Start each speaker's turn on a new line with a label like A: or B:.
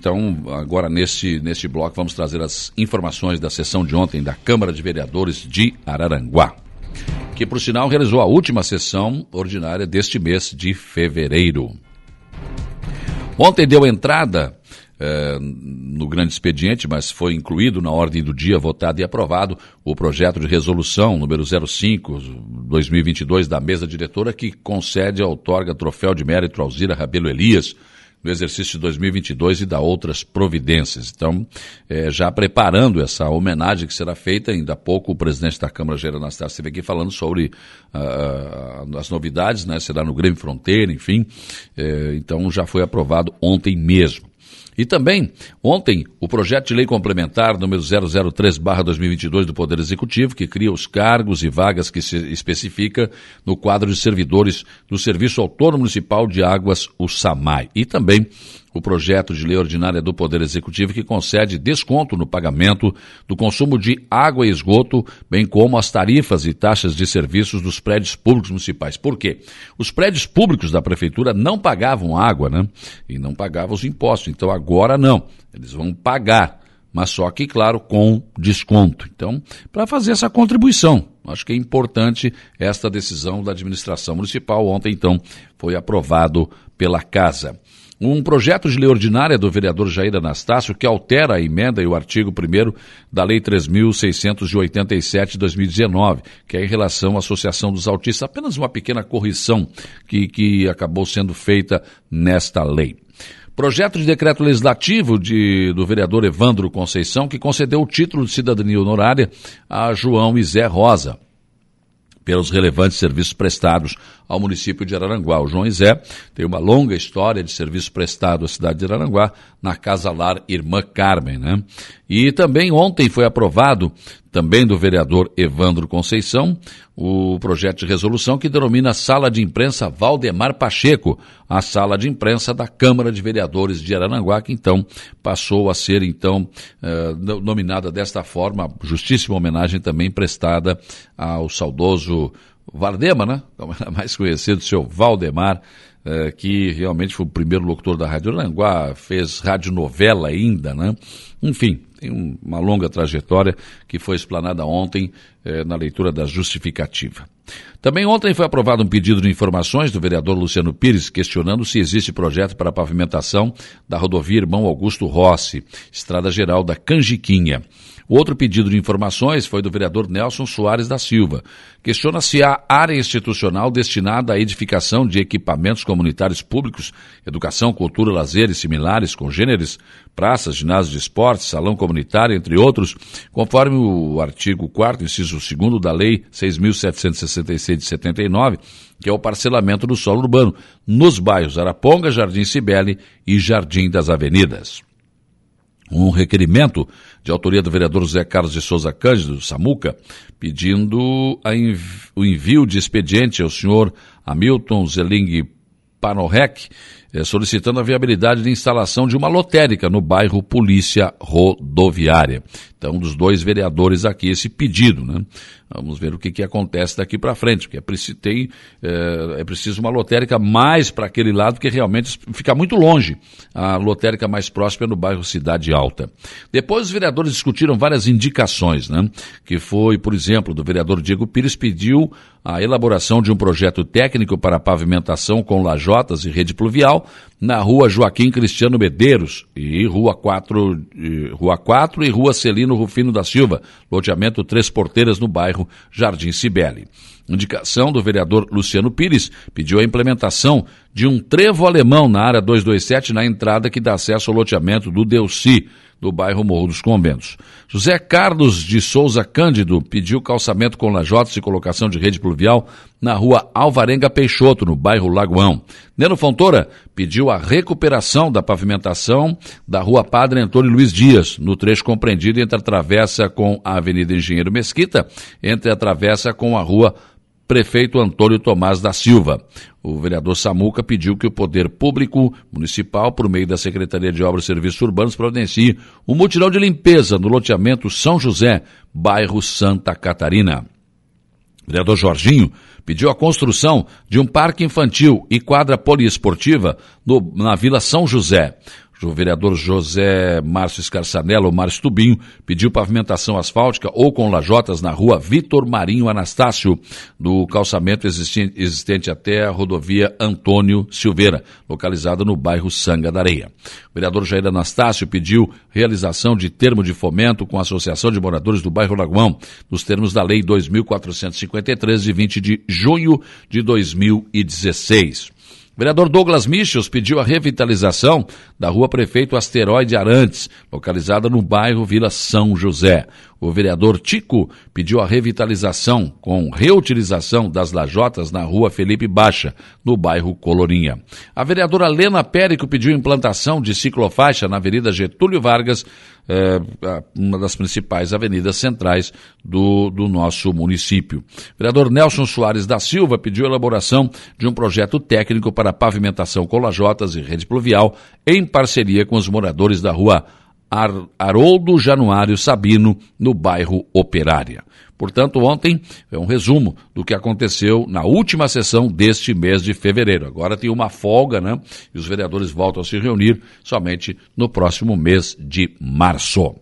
A: Então, agora neste, neste bloco, vamos trazer as informações da sessão de ontem da Câmara de Vereadores de Araranguá, que, por sinal, realizou a última sessão ordinária deste mês de fevereiro. Ontem deu entrada eh, no grande expediente, mas foi incluído na ordem do dia, votado e aprovado, o projeto de resolução número 05-2022 da mesa diretora que concede e outorga troféu de mérito Alzira Rabelo Elias no exercício de 2022 e da outras providências. Então, é, já preparando essa homenagem que será feita, ainda há pouco o presidente da Câmara, Gerardo Anastácio, esteve aqui falando sobre uh, as novidades, né? Será no Grêmio Fronteira, enfim. É, então, já foi aprovado ontem mesmo. E também, ontem, o projeto de lei complementar número 003-2022 do Poder Executivo, que cria os cargos e vagas que se especifica no quadro de servidores do Serviço Autônomo Municipal de Águas, o SAMAI. E também o projeto de lei ordinária do Poder Executivo que concede desconto no pagamento do consumo de água e esgoto, bem como as tarifas e taxas de serviços dos prédios públicos municipais. Por quê? Os prédios públicos da prefeitura não pagavam água, né? E não pagavam os impostos. Então agora não. Eles vão pagar mas só que, claro, com desconto. Então, para fazer essa contribuição, acho que é importante esta decisão da administração municipal. Ontem, então, foi aprovado pela Casa um projeto de lei ordinária do vereador Jair Anastácio que altera a emenda e o artigo 1 da Lei 3.687 de 2019, que é em relação à Associação dos Autistas. Apenas uma pequena correção que, que acabou sendo feita nesta lei. Projeto de decreto legislativo de, do vereador Evandro Conceição, que concedeu o título de cidadania honorária a João Izé Rosa pelos relevantes serviços prestados ao município de Araranguá. O João Izé tem uma longa história de serviço prestado à cidade de Araranguá na Casa Lar Irmã Carmen, né? E também ontem foi aprovado, também do vereador Evandro Conceição, o projeto de resolução que denomina Sala de Imprensa Valdemar Pacheco, a sala de imprensa da Câmara de Vereadores de Araranguá, que então passou a ser então eh, nominada desta forma, justíssima homenagem também prestada ao saudoso Vardema, né? Como era mais conhecido, seu Valdemar, eh, que realmente foi o primeiro locutor da Rádio Aranguá, fez radionovela ainda, né? Enfim, tem um, uma longa trajetória que foi explanada ontem eh, na leitura da justificativa. Também ontem foi aprovado um pedido de informações do vereador Luciano Pires questionando se existe projeto para a pavimentação da rodovia Irmão Augusto Rossi, estrada geral da Canjiquinha. Outro pedido de informações foi do vereador Nelson Soares da Silva. Questiona se há área institucional destinada à edificação de equipamentos comunitários públicos, educação, cultura, lazer e similares, congêneres, praças, ginásio de esportes, salão comunitário, entre outros, conforme o artigo 4 inciso 2 da Lei 6.766 de 79, que é o parcelamento do solo urbano, nos bairros Araponga, Jardim Cibele e Jardim das Avenidas. Um requerimento de autoria do vereador José Carlos de Souza Cândido, Samuca, pedindo o envio de expediente ao senhor Hamilton Zeling Panorrec, eh, solicitando a viabilidade de instalação de uma lotérica no bairro Polícia Rodoviária. Então, dos dois vereadores aqui, esse pedido, né? Vamos ver o que, que acontece daqui para frente, porque é preciso, tem, é, é preciso uma lotérica mais para aquele lado, porque realmente fica muito longe. A lotérica mais próxima é no bairro Cidade Alta. Depois os vereadores discutiram várias indicações, né? Que foi, por exemplo, do vereador Diego Pires pediu a elaboração de um projeto técnico para pavimentação com lajotas e rede pluvial na rua Joaquim Cristiano Medeiros e rua 4, rua 4 e rua Celino Rufino da Silva, loteamento Três Porteiras no bairro Jardim Cibele. Indicação do vereador Luciano Pires pediu a implementação de um trevo alemão na área 227 na entrada que dá acesso ao loteamento do Delci, do bairro Morro dos Conventos. José Carlos de Souza Cândido pediu calçamento com lajotas e colocação de rede pluvial na rua Alvarenga Peixoto, no bairro Lagoão. Neno Fontoura pediu a recuperação da pavimentação da rua Padre Antônio Luiz Dias, no trecho compreendido entre a travessa com a Avenida Engenheiro Mesquita, entre a travessa com a rua prefeito Antônio Tomás da Silva. O vereador Samuca pediu que o poder público municipal, por meio da Secretaria de Obras e Serviços Urbanos, providencie um mutirão de limpeza no loteamento São José, bairro Santa Catarina. O vereador Jorginho pediu a construção de um parque infantil e quadra poliesportiva no, na Vila São José. O vereador José Márcio Escarçanello, Márcio Tubinho, pediu pavimentação asfáltica ou com lajotas na rua Vitor Marinho Anastácio, do calçamento existente, até a rodovia Antônio Silveira, localizada no bairro Sanga da Areia. O vereador Jair Anastácio pediu realização de termo de fomento com a Associação de Moradores do Bairro Lagoão, nos termos da Lei 2453, de 20 de junho de 2016. Vereador Douglas Michels pediu a revitalização da rua Prefeito Asteroide Arantes, localizada no bairro Vila São José. O vereador Tico pediu a revitalização com reutilização das lajotas na rua Felipe Baixa, no bairro Colorinha. A vereadora Lena Périco pediu implantação de ciclofaixa na Avenida Getúlio Vargas, eh, uma das principais avenidas centrais do, do nosso município. Vereador Nelson Soares da Silva pediu elaboração de um projeto técnico para pavimentação com lajotas e rede pluvial em parceria com os moradores da rua Ar Haroldo Januário Sabino, no bairro Operária. Portanto, ontem é um resumo do que aconteceu na última sessão deste mês de fevereiro. Agora tem uma folga, né? E os vereadores voltam a se reunir somente no próximo mês de março.